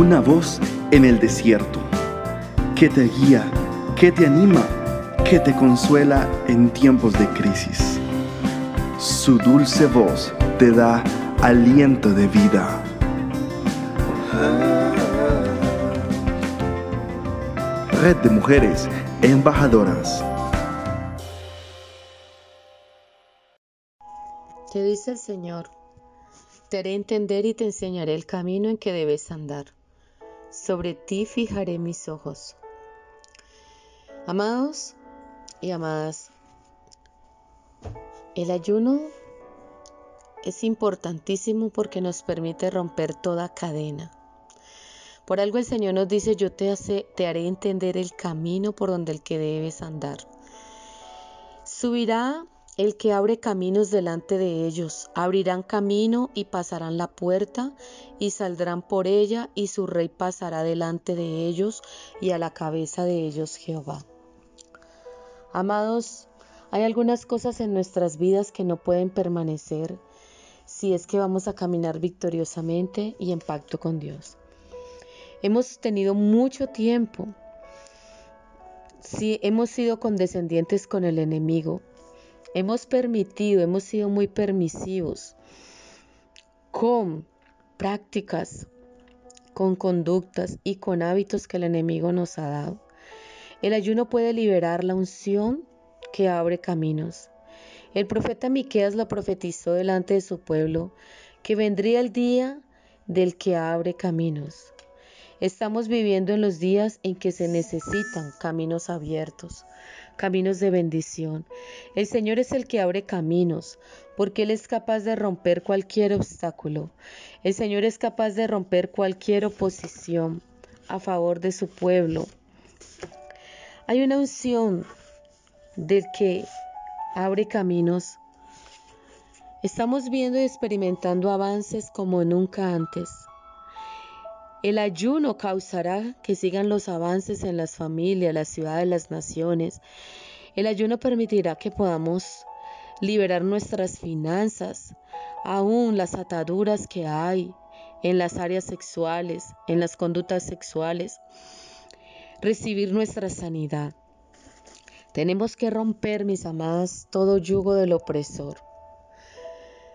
una voz en el desierto, que te guía, que te anima, que te consuela en tiempos de crisis. Su dulce voz te da aliento de vida. Red de Mujeres Embajadoras. Te dice el Señor, te haré entender y te enseñaré el camino en que debes andar. Sobre ti fijaré mis ojos. Amados y amadas, el ayuno es importantísimo porque nos permite romper toda cadena. Por algo el Señor nos dice, yo te, haré entender el camino por donde el que debes andar. Subirá el que abre caminos delante de ellos, abrirán camino y pasarán la puerta y saldrán por ella y su rey pasará delante de ellos y a la cabeza de ellos Jehová. Amados, hay algunas cosas en nuestras vidas que no pueden permanecer si es que vamos a caminar victoriosamente y en pacto con Dios. Hemos tenido mucho tiempo, si hemos sido condescendientes con el enemigo, hemos permitido, hemos sido muy permisivos con prácticas, con conductas y con hábitos que el enemigo nos ha dado. El ayuno puede liberar la unción que abre caminos. El profeta Miqueas lo profetizó delante de su pueblo que vendría el día del que abre caminos. Estamos viviendo en los días en que se necesitan caminos abiertos, caminos de bendición. El Señor es el que abre caminos, porque Él es capaz de romper cualquier obstáculo. El Señor es capaz de romper cualquier oposición a favor de su pueblo. Hay una unción del que abre caminos. Estamos viendo y experimentando avances como nunca antes. El ayuno causará que sigan los avances en las familias, las ciudades, las naciones. El ayuno permitirá que podamos liberar nuestras finanzas, aún las ataduras que hay en las áreas sexuales, en las conductas sexuales, recibir nuestra sanidad. Tenemos que romper, mis amadas, todo yugo del opresor.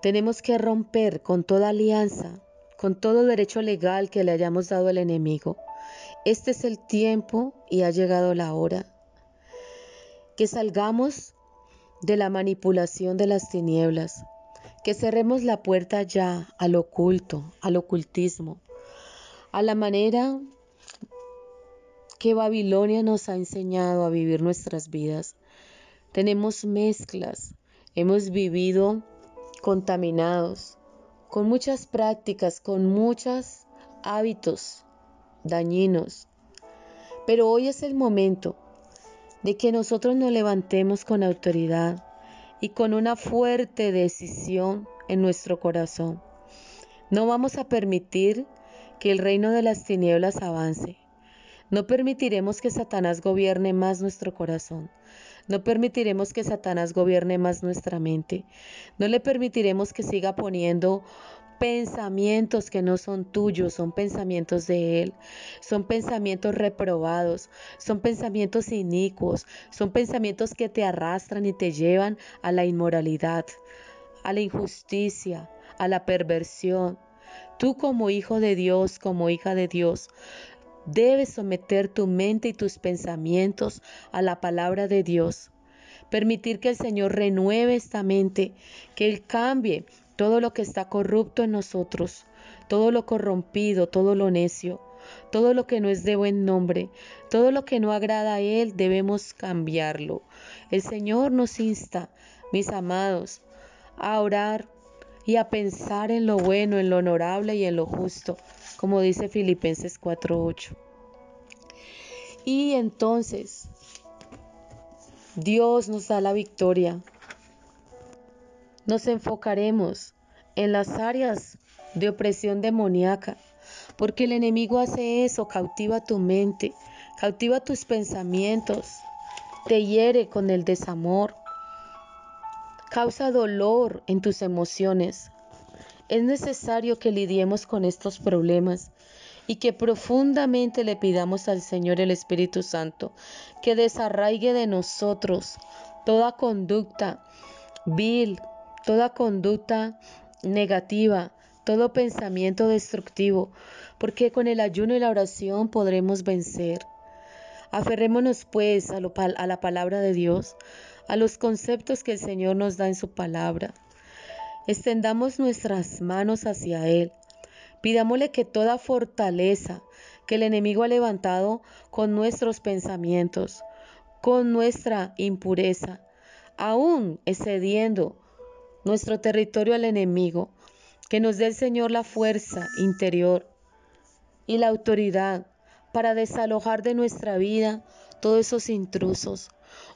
Tenemos que romper con toda alianza con todo derecho legal que le hayamos dado al enemigo. Este es el tiempo y ha llegado la hora. Que salgamos de la manipulación de las tinieblas, que cerremos la puerta ya al oculto, al ocultismo, a la manera que Babilonia nos ha enseñado a vivir nuestras vidas. Tenemos mezclas, hemos vivido contaminados, con muchas prácticas, con muchos hábitos dañinos. Pero hoy es el momento de que nosotros nos levantemos con autoridad y con una fuerte decisión en nuestro corazón. No vamos a permitir que el reino de las tinieblas avance. No permitiremos que Satanás gobierne más nuestro corazón. No permitiremos que Satanás gobierne más nuestra mente. No le permitiremos que siga poniendo pensamientos que no son tuyos, son pensamientos de Él, son pensamientos reprobados, son pensamientos inicuos, son pensamientos que te arrastran y te llevan a la inmoralidad, a la injusticia, a la perversión. Tú como hijo de Dios, como hija de Dios, Debes someter tu mente y tus pensamientos a la palabra de Dios. Permitir que el Señor renueve esta mente, que Él cambie todo lo que está corrupto en nosotros, todo lo corrompido, todo lo necio, todo lo que no es de buen nombre, todo lo que no agrada a Él, debemos cambiarlo. El Señor nos insta, mis amados, a orar y a pensar en lo bueno, en lo honorable y en lo justo como dice Filipenses 4:8. Y entonces Dios nos da la victoria. Nos enfocaremos en las áreas de opresión demoníaca, porque el enemigo hace eso, cautiva tu mente, cautiva tus pensamientos, te hiere con el desamor, causa dolor en tus emociones, es necesario que lidiemos con estos problemas. y que profundamente le pidamos al Señor el Espíritu Santo que desarraigue de nosotros toda conducta vil, toda conducta negativa, todo pensamiento destructivo, porque con el ayuno y la oración podremos vencer. Aferrémonos pues a, a, la palabra de Dios, a los conceptos que el Señor nos da en su palabra. Extendamos nuestras manos hacia Él. Pidámosle que toda fortaleza que el enemigo ha levantado con nuestros pensamientos, con nuestra impureza, aún excediendo nuestro territorio al enemigo, que nos dé el Señor la fuerza interior y la autoridad para desalojar de nuestra vida todos esos intrusos.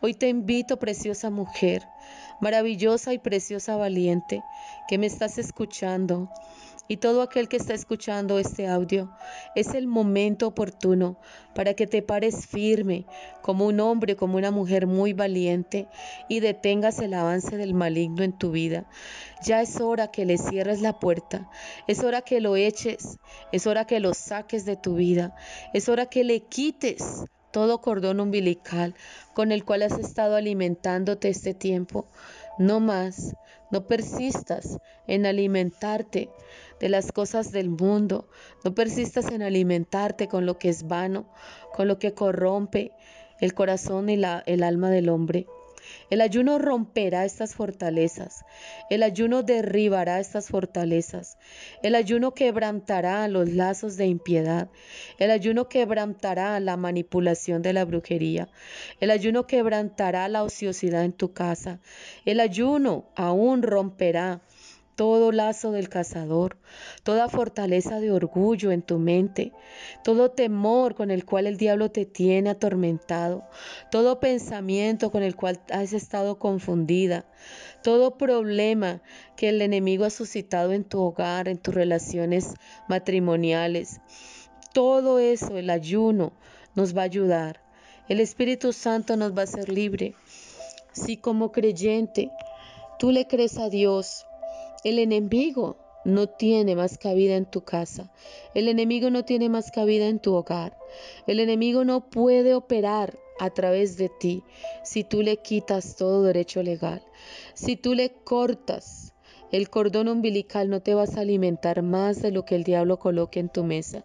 Hoy te invito, preciosa mujer, maravillosa y preciosa valiente, que me estás escuchando, y todo aquel que está escuchando este audio, es el momento oportuno para que te pares firme como un hombre, como una mujer muy valiente y detengas el avance del maligno en tu vida. Ya es hora que le cierres la puerta, es hora que lo eches, es hora que lo saques de tu vida, es hora que le quites todo cordón umbilical con el cual has estado alimentándote este tiempo. No más, no persistas en alimentarte de las cosas del mundo. No persistas en alimentarte con lo que es vano, con lo que corrompe el corazón y la, el alma del hombre. El ayuno romperá estas fortalezas. El ayuno derribará estas fortalezas. El ayuno quebrantará los lazos de impiedad. El ayuno quebrantará la manipulación de la brujería. El ayuno quebrantará la ociosidad en tu casa. El ayuno aún romperá todo lazo del cazador, toda fortaleza de orgullo en tu mente, todo temor con el cual el diablo te tiene atormentado, todo pensamiento con el cual has estado confundida, todo problema que el enemigo ha suscitado en tu hogar, en tus relaciones matrimoniales. Todo eso, el ayuno, nos va a ayudar. El Espíritu Santo nos va a hacer libre. Si como creyente tú le crees a Dios, el enemigo no tiene más cabida en tu casa. El enemigo no tiene más cabida en tu hogar. El enemigo no puede operar a través de ti si tú le quitas todo derecho legal. Si tú le cortas el cordón umbilical no te vas a alimentar más de lo que el diablo coloque en tu mesa.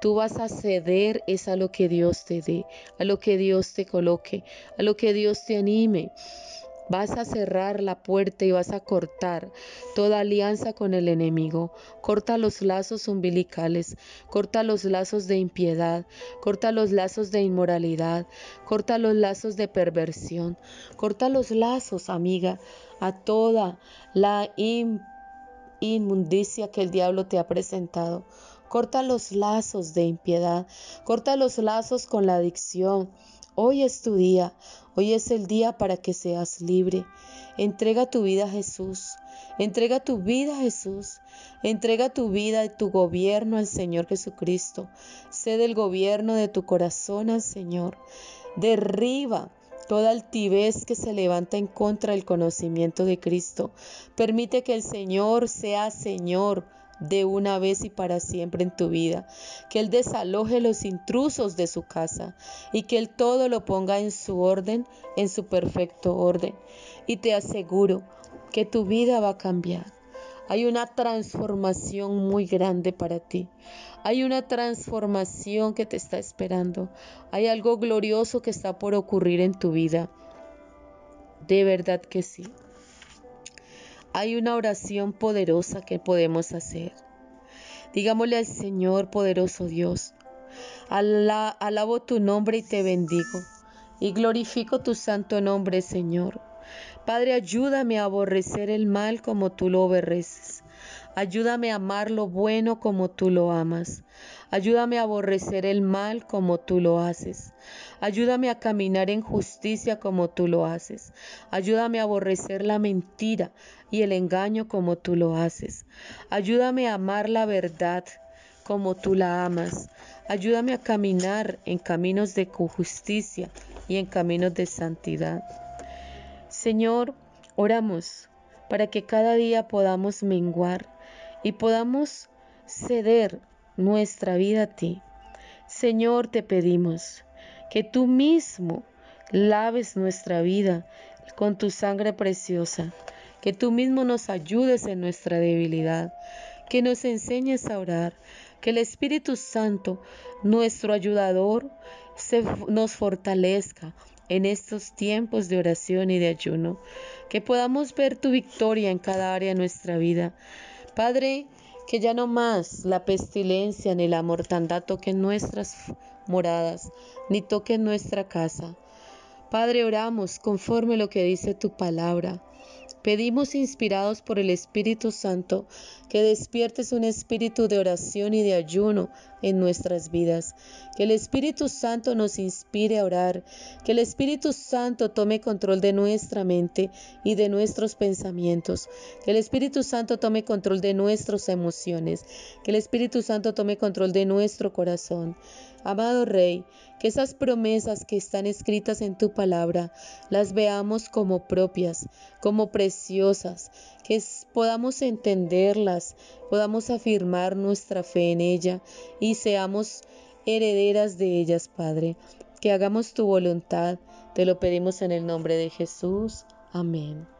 Tú vas a ceder es a lo que Dios te dé, a lo que Dios te coloque, a lo que Dios te anime. Vas a cerrar la puerta y vas a cortar toda alianza con el enemigo. Corta los lazos umbilicales, corta los lazos de impiedad, corta los lazos de inmoralidad, corta los lazos de perversión, corta los lazos, amiga, a toda la inmundicia que el diablo te ha presentado. Corta los lazos de impiedad, corta los lazos con la adicción. Hoy es tu día, Hoy es el día para que seas libre. Entrega tu vida a Jesús. Entrega tu vida a Jesús. Entrega tu vida y tu gobierno al Señor Jesucristo. Cede el gobierno de tu corazón al Señor. Derriba toda altivez que se levanta en contra del conocimiento de Cristo. Permite que el Señor sea Señor de una vez y para siempre en tu vida, que Él desaloje los intrusos de su casa y que Él todo lo ponga en su orden, en su perfecto orden. Y te aseguro que tu vida va a cambiar. Hay una transformación muy grande para ti. Hay una transformación que te está esperando. Hay algo glorioso que está por ocurrir en tu vida. De verdad que sí hay una oración poderosa que podemos hacer. Digámosle al Señor poderoso Dios, alabo tu nombre y te bendigo, y glorifico tu santo nombre, Señor. Padre, ayúdame a aborrecer el mal como tú lo aborreces. Ayúdame a amar lo bueno como tú lo amas. Ayúdame a aborrecer el mal como tú lo haces. Ayúdame a caminar en justicia como tú lo haces. Ayúdame a aborrecer la mentira y el engaño como tú lo haces. Ayúdame a amar la verdad como tú la amas. Ayúdame a caminar en caminos de justicia y en caminos de santidad. Señor, oramos para que cada día podamos menguar y podamos ceder nuestra vida a ti. Señor, te pedimos que tú mismo laves nuestra vida con tu sangre preciosa, que tú mismo nos ayudes en nuestra debilidad, que nos enseñes a orar, que el Espíritu Santo, nuestro ayudador, se, nos fortalezca en estos tiempos de oración y de ayuno, que podamos ver tu victoria en cada área de nuestra vida. Padre, que ya no más la pestilencia ni la mortandad toquen nuestras moradas, ni toquen nuestra casa. Padre, oramos conforme lo que dice tu palabra. Pedimos inspirados por el Espíritu Santo que despiertes un espíritu de oración y de ayuno en nuestras vidas. Que el Espíritu Santo nos inspire a orar. Que el Espíritu Santo tome control de nuestra mente y de nuestros pensamientos. Que el Espíritu Santo tome control de nuestras emociones. Que el Espíritu Santo tome control de nuestro corazón. Amado Rey, que esas promesas que están escritas en tu palabra las veamos como propias, como preciosas, que podamos entenderlas, podamos afirmar nuestra fe en ella y seamos herederas de ellas, Padre. Que hagamos tu voluntad, te lo pedimos en el nombre de Jesús. Amén.